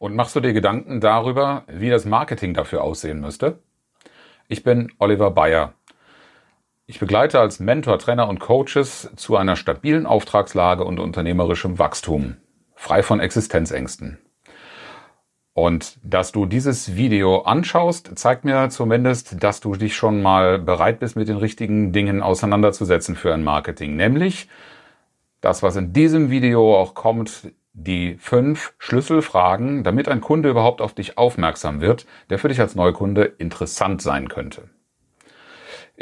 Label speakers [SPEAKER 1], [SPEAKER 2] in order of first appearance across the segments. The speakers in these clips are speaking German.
[SPEAKER 1] Und machst du dir Gedanken darüber, wie das Marketing dafür aussehen müsste? Ich bin Oliver Bayer. Ich begleite als Mentor, Trainer und Coaches zu einer stabilen Auftragslage und unternehmerischem Wachstum, frei von Existenzängsten. Und dass du dieses Video anschaust, zeigt mir zumindest, dass du dich schon mal bereit bist, mit den richtigen Dingen auseinanderzusetzen für ein Marketing. Nämlich das, was in diesem Video auch kommt, die fünf Schlüsselfragen, damit ein Kunde überhaupt auf dich aufmerksam wird, der für dich als Neukunde interessant sein könnte.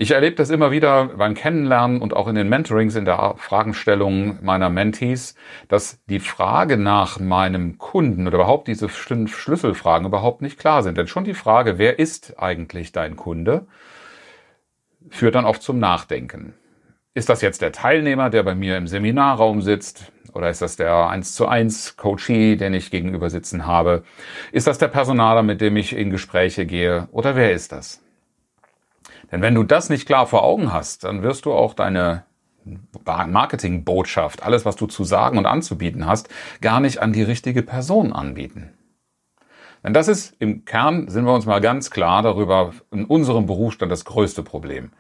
[SPEAKER 1] Ich erlebe das immer wieder beim Kennenlernen und auch in den Mentorings, in der Fragenstellung meiner Mentees, dass die Frage nach meinem Kunden oder überhaupt diese fünf Schlüsselfragen überhaupt nicht klar sind. Denn schon die Frage, wer ist eigentlich dein Kunde, führt dann oft zum Nachdenken. Ist das jetzt der Teilnehmer, der bei mir im Seminarraum sitzt? Oder ist das der 1 zu 1 Coachee, den ich gegenüber sitzen habe? Ist das der Personaler, mit dem ich in Gespräche gehe? Oder wer ist das? Denn wenn du das nicht klar vor Augen hast, dann wirst du auch deine Marketingbotschaft, alles, was du zu sagen und anzubieten hast, gar nicht an die richtige Person anbieten. Denn das ist im Kern, sind wir uns mal ganz klar darüber, in unserem Berufsstand das größte Problem.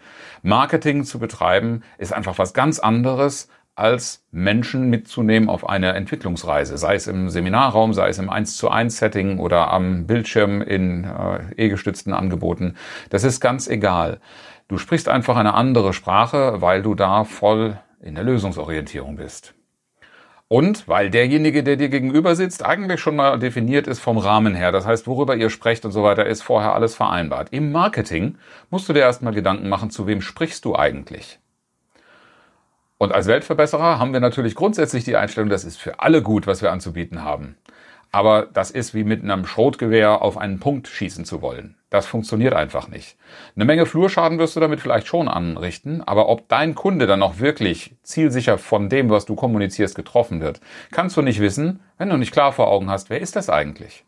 [SPEAKER 1] Marketing zu betreiben ist einfach was ganz anderes, als Menschen mitzunehmen auf eine Entwicklungsreise, sei es im Seminarraum, sei es im 1 zu 1 Setting oder am Bildschirm in äh, e-gestützten Angeboten. Das ist ganz egal. Du sprichst einfach eine andere Sprache, weil du da voll in der Lösungsorientierung bist. Und weil derjenige, der dir gegenüber sitzt, eigentlich schon mal definiert ist vom Rahmen her. Das heißt, worüber ihr sprecht und so weiter, ist vorher alles vereinbart. Im Marketing musst du dir erstmal Gedanken machen, zu wem sprichst du eigentlich? Und als Weltverbesserer haben wir natürlich grundsätzlich die Einstellung, das ist für alle gut, was wir anzubieten haben. Aber das ist wie mit einem Schrotgewehr auf einen Punkt schießen zu wollen. Das funktioniert einfach nicht. Eine Menge Flurschaden wirst du damit vielleicht schon anrichten, aber ob dein Kunde dann auch wirklich zielsicher von dem, was du kommunizierst, getroffen wird, kannst du nicht wissen, wenn du nicht klar vor Augen hast, wer ist das eigentlich?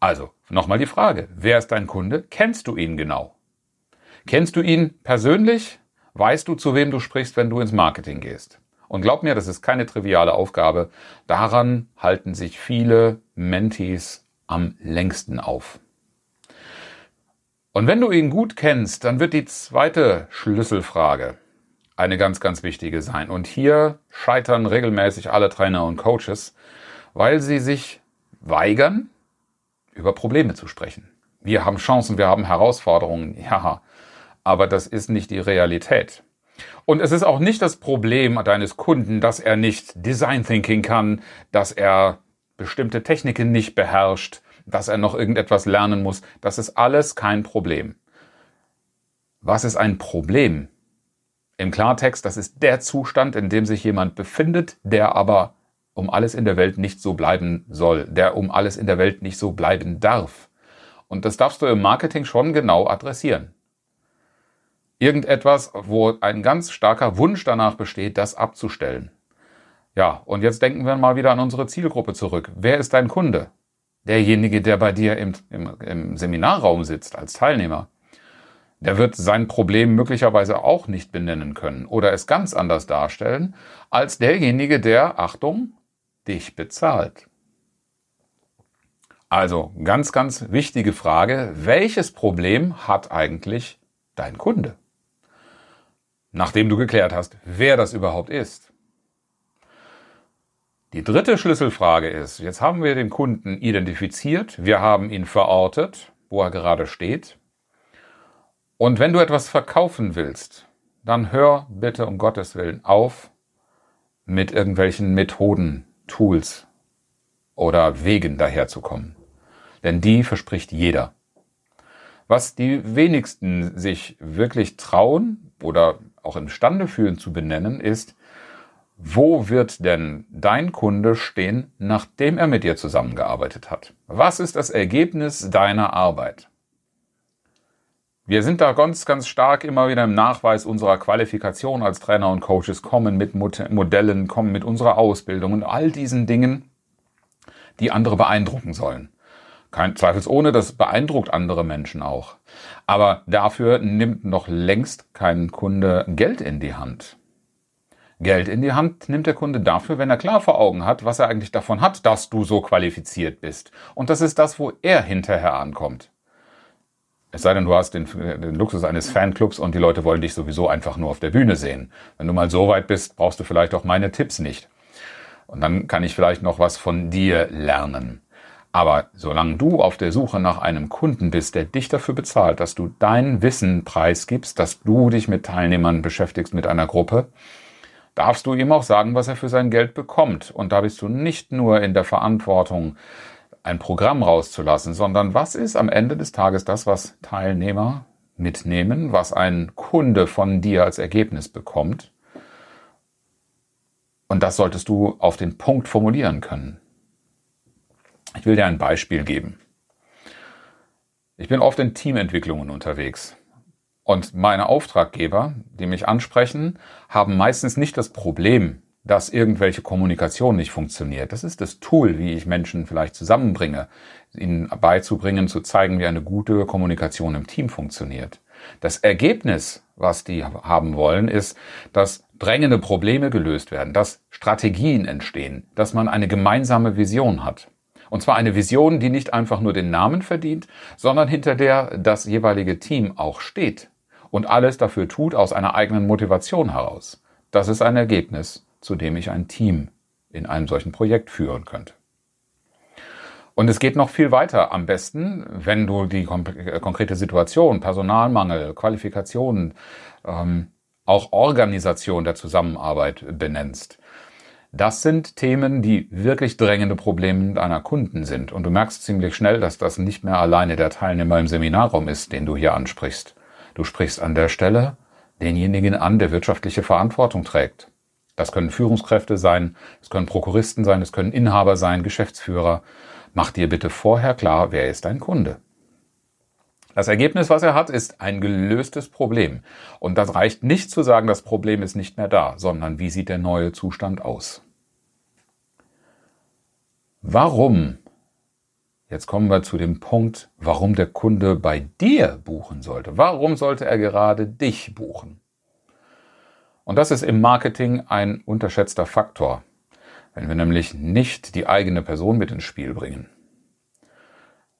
[SPEAKER 1] Also, nochmal die Frage, wer ist dein Kunde? Kennst du ihn genau? Kennst du ihn persönlich? weißt du, zu wem du sprichst, wenn du ins Marketing gehst. Und glaub mir, das ist keine triviale Aufgabe. Daran halten sich viele Mentees am längsten auf. Und wenn du ihn gut kennst, dann wird die zweite Schlüsselfrage eine ganz, ganz wichtige sein. Und hier scheitern regelmäßig alle Trainer und Coaches, weil sie sich weigern, über Probleme zu sprechen. Wir haben Chancen, wir haben Herausforderungen. Ja, aber das ist nicht die Realität. Und es ist auch nicht das Problem deines Kunden, dass er nicht Design Thinking kann, dass er bestimmte Techniken nicht beherrscht, dass er noch irgendetwas lernen muss. Das ist alles kein Problem. Was ist ein Problem? Im Klartext, das ist der Zustand, in dem sich jemand befindet, der aber um alles in der Welt nicht so bleiben soll, der um alles in der Welt nicht so bleiben darf. Und das darfst du im Marketing schon genau adressieren irgendetwas, wo ein ganz starker Wunsch danach besteht, das abzustellen. Ja, und jetzt denken wir mal wieder an unsere Zielgruppe zurück. Wer ist dein Kunde? Derjenige, der bei dir im, im, im Seminarraum sitzt als Teilnehmer. Der wird sein Problem möglicherweise auch nicht benennen können oder es ganz anders darstellen als derjenige, der, Achtung, dich bezahlt. Also ganz, ganz wichtige Frage, welches Problem hat eigentlich dein Kunde? Nachdem du geklärt hast, wer das überhaupt ist. Die dritte Schlüsselfrage ist, jetzt haben wir den Kunden identifiziert, wir haben ihn verortet, wo er gerade steht. Und wenn du etwas verkaufen willst, dann hör bitte um Gottes Willen auf mit irgendwelchen Methoden, Tools oder Wegen daherzukommen. Denn die verspricht jeder. Was die wenigsten sich wirklich trauen oder auch imstande fühlen zu benennen, ist, wo wird denn dein Kunde stehen, nachdem er mit dir zusammengearbeitet hat? Was ist das Ergebnis deiner Arbeit? Wir sind da ganz, ganz stark immer wieder im Nachweis unserer Qualifikation als Trainer und Coaches, kommen mit Modellen, kommen mit unserer Ausbildung und all diesen Dingen, die andere beeindrucken sollen. Kein Zweifelsohne, das beeindruckt andere Menschen auch. Aber dafür nimmt noch längst kein Kunde Geld in die Hand. Geld in die Hand nimmt der Kunde dafür, wenn er klar vor Augen hat, was er eigentlich davon hat, dass du so qualifiziert bist. Und das ist das, wo er hinterher ankommt. Es sei denn, du hast den, den, Luxus eines Fanclubs und die Leute wollen dich sowieso einfach nur auf der Bühne sehen. Wenn du mal so weit bist, brauchst du vielleicht auch meine Tipps nicht. Und dann kann ich vielleicht noch was von dir lernen. Aber solange du auf der Suche nach einem Kunden bist, der dich dafür bezahlt, dass du dein Wissen preisgibst, dass du dich mit Teilnehmern beschäftigst, mit einer Gruppe, darfst du ihm auch sagen, was er für sein Geld bekommt. Und da bist du nicht nur in der Verantwortung, ein Programm rauszulassen, sondern was ist am Ende des Tages das, was Teilnehmer mitnehmen, was ein Kunde von dir als Ergebnis bekommt. Und das solltest du auf den Punkt formulieren können. Ich will dir ein Beispiel geben. Ich bin oft in Teamentwicklungen unterwegs. Und meine Auftraggeber, die mich ansprechen, haben meistens nicht das Problem, dass irgendwelche Kommunikation nicht funktioniert. Das ist das Tool, wie ich Menschen vielleicht zusammenbringe, ihnen beizubringen, zu zeigen, wie eine gute Kommunikation im Team funktioniert. Das Ergebnis, was die haben wollen, ist, dass drängende Probleme gelöst werden, dass Strategien entstehen, dass man eine gemeinsame Vision hat. Und zwar eine Vision, die nicht einfach nur den Namen verdient, sondern hinter der das jeweilige Team auch steht und alles dafür tut aus einer eigenen Motivation heraus. Das ist ein Ergebnis, zu dem ich ein Team in einem solchen Projekt führen könnte. Und es geht noch viel weiter. Am besten, wenn du die konkrete Situation, Personalmangel, Qualifikationen, ähm, auch Organisation der Zusammenarbeit benennst. Das sind Themen, die wirklich drängende Probleme deiner Kunden sind. Und du merkst ziemlich schnell, dass das nicht mehr alleine der Teilnehmer im Seminarraum ist, den du hier ansprichst. Du sprichst an der Stelle denjenigen an, der wirtschaftliche Verantwortung trägt. Das können Führungskräfte sein, es können Prokuristen sein, es können Inhaber sein, Geschäftsführer. Mach dir bitte vorher klar, wer ist dein Kunde. Das Ergebnis, was er hat, ist ein gelöstes Problem. Und das reicht nicht zu sagen, das Problem ist nicht mehr da, sondern wie sieht der neue Zustand aus? Warum Jetzt kommen wir zu dem Punkt, warum der Kunde bei dir buchen sollte. Warum sollte er gerade dich buchen? Und das ist im Marketing ein unterschätzter Faktor, wenn wir nämlich nicht die eigene Person mit ins Spiel bringen.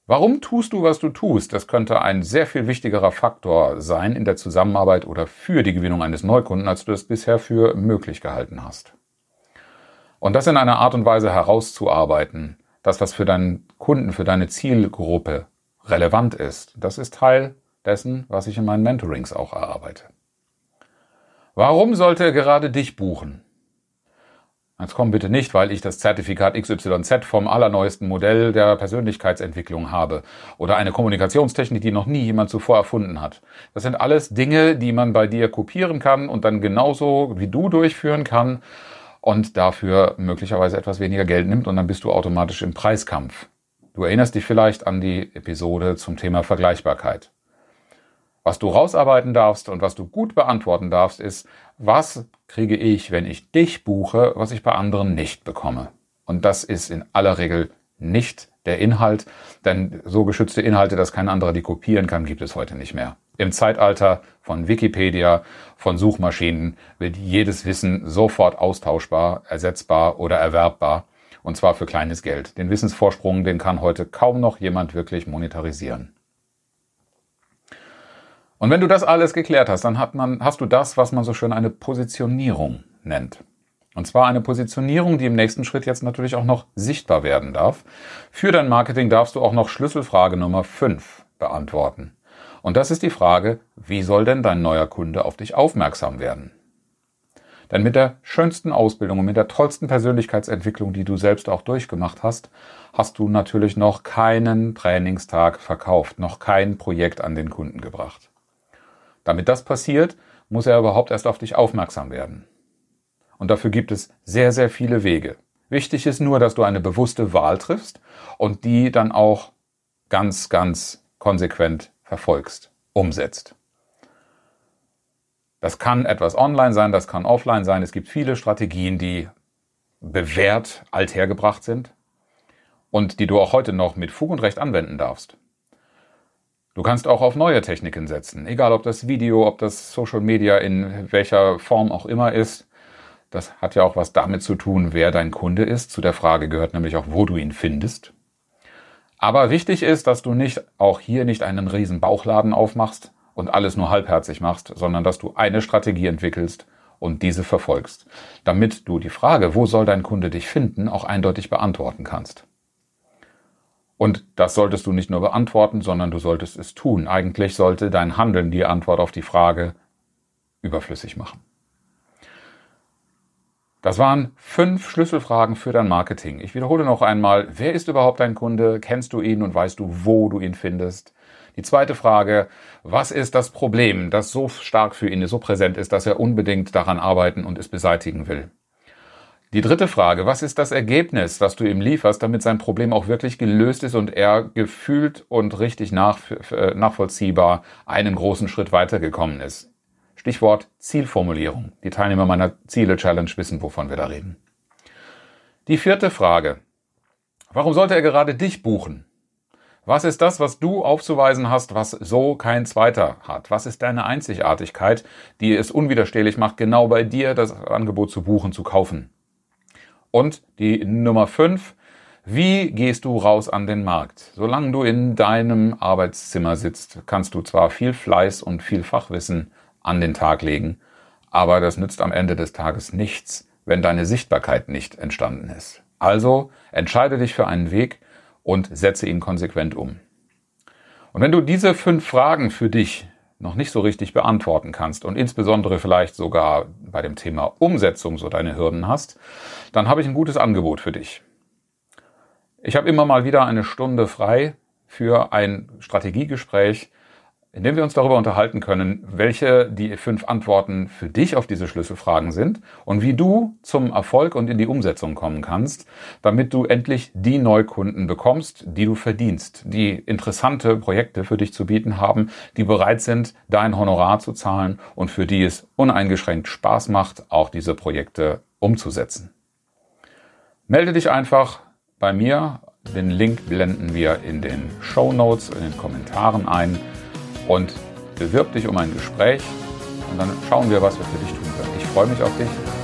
[SPEAKER 1] Warum tust du, was du tust? Das könnte ein sehr viel wichtigerer Faktor sein in der Zusammenarbeit oder für die Gewinnung eines Neukunden, als du es bisher für möglich gehalten hast. Und das in einer Art und Weise herauszuarbeiten, das, was für deinen Kunden, für deine Zielgruppe relevant ist, das ist Teil dessen, was ich in meinen Mentorings auch erarbeite. Warum sollte er gerade dich buchen? Jetzt komm bitte nicht, weil ich das Zertifikat XYZ vom allerneuesten Modell der Persönlichkeitsentwicklung habe oder eine Kommunikationstechnik, die noch nie jemand zuvor erfunden hat. Das sind alles Dinge, die man bei dir kopieren kann und dann genauso wie du durchführen kann und dafür möglicherweise etwas weniger Geld nimmt und dann bist du automatisch im Preiskampf. Du erinnerst dich vielleicht an die Episode zum Thema Vergleichbarkeit. Was du rausarbeiten darfst und was du gut beantworten darfst, ist, was kriege ich, wenn ich dich buche, was ich bei anderen nicht bekomme? Und das ist in aller Regel nicht der Inhalt, denn so geschützte Inhalte, dass kein anderer die kopieren kann, gibt es heute nicht mehr. Im Zeitalter von Wikipedia, von Suchmaschinen wird jedes Wissen sofort austauschbar, ersetzbar oder erwerbbar. Und zwar für kleines Geld. Den Wissensvorsprung, den kann heute kaum noch jemand wirklich monetarisieren. Und wenn du das alles geklärt hast, dann hat man, hast du das, was man so schön eine Positionierung nennt. Und zwar eine Positionierung, die im nächsten Schritt jetzt natürlich auch noch sichtbar werden darf. Für dein Marketing darfst du auch noch Schlüsselfrage Nummer 5 beantworten. Und das ist die Frage, wie soll denn dein neuer Kunde auf dich aufmerksam werden? Denn mit der schönsten Ausbildung und mit der tollsten Persönlichkeitsentwicklung, die du selbst auch durchgemacht hast, hast du natürlich noch keinen Trainingstag verkauft, noch kein Projekt an den Kunden gebracht. Damit das passiert, muss er überhaupt erst auf dich aufmerksam werden. Und dafür gibt es sehr, sehr viele Wege. Wichtig ist nur, dass du eine bewusste Wahl triffst und die dann auch ganz, ganz konsequent verfolgst, umsetzt. Das kann etwas online sein, das kann offline sein. Es gibt viele Strategien, die bewährt althergebracht sind und die du auch heute noch mit Fug und Recht anwenden darfst. Du kannst auch auf neue Techniken setzen, egal ob das Video, ob das Social Media in welcher Form auch immer ist. Das hat ja auch was damit zu tun, wer dein Kunde ist. Zu der Frage gehört nämlich auch, wo du ihn findest. Aber wichtig ist, dass du nicht auch hier nicht einen riesen Bauchladen aufmachst und alles nur halbherzig machst, sondern dass du eine Strategie entwickelst und diese verfolgst, damit du die Frage, wo soll dein Kunde dich finden, auch eindeutig beantworten kannst. Und das solltest du nicht nur beantworten, sondern du solltest es tun. Eigentlich sollte dein Handeln die Antwort auf die Frage überflüssig machen. Das waren fünf Schlüsselfragen für dein Marketing. Ich wiederhole noch einmal, wer ist überhaupt dein Kunde? Kennst du ihn und weißt du, wo du ihn findest? Die zweite Frage, was ist das Problem, das so stark für ihn so präsent ist, dass er unbedingt daran arbeiten und es beseitigen will? Die dritte Frage, was ist das Ergebnis, das du ihm lieferst, damit sein Problem auch wirklich gelöst ist und er gefühlt und richtig nach, äh, nachvollziehbar einen großen Schritt weitergekommen ist? Stichwort Zielformulierung. Die Teilnehmer meiner Ziele-Challenge wissen, wovon wir da reden. Die vierte Frage, warum sollte er gerade dich buchen? Was ist das, was du aufzuweisen hast, was so kein zweiter hat? Was ist deine Einzigartigkeit, die es unwiderstehlich macht, genau bei dir das Angebot zu buchen, zu kaufen? Und die Nummer fünf, wie gehst du raus an den Markt? Solange du in deinem Arbeitszimmer sitzt, kannst du zwar viel Fleiß und viel Fachwissen an den Tag legen, aber das nützt am Ende des Tages nichts, wenn deine Sichtbarkeit nicht entstanden ist. Also entscheide dich für einen Weg und setze ihn konsequent um. Und wenn du diese fünf Fragen für dich noch nicht so richtig beantworten kannst und insbesondere vielleicht sogar bei dem Thema Umsetzung so deine Hürden hast, dann habe ich ein gutes Angebot für dich. Ich habe immer mal wieder eine Stunde frei für ein Strategiegespräch, indem wir uns darüber unterhalten können, welche die fünf Antworten für dich auf diese Schlüsselfragen sind und wie du zum Erfolg und in die Umsetzung kommen kannst, damit du endlich die Neukunden bekommst, die du verdienst, die interessante Projekte für dich zu bieten haben, die bereit sind, dein Honorar zu zahlen und für die es uneingeschränkt Spaß macht, auch diese Projekte umzusetzen. Melde dich einfach bei mir. Den Link blenden wir in den Show Notes, in den Kommentaren ein und bewirb dich um ein Gespräch und dann schauen wir, was wir für dich tun können. Ich freue mich auf dich.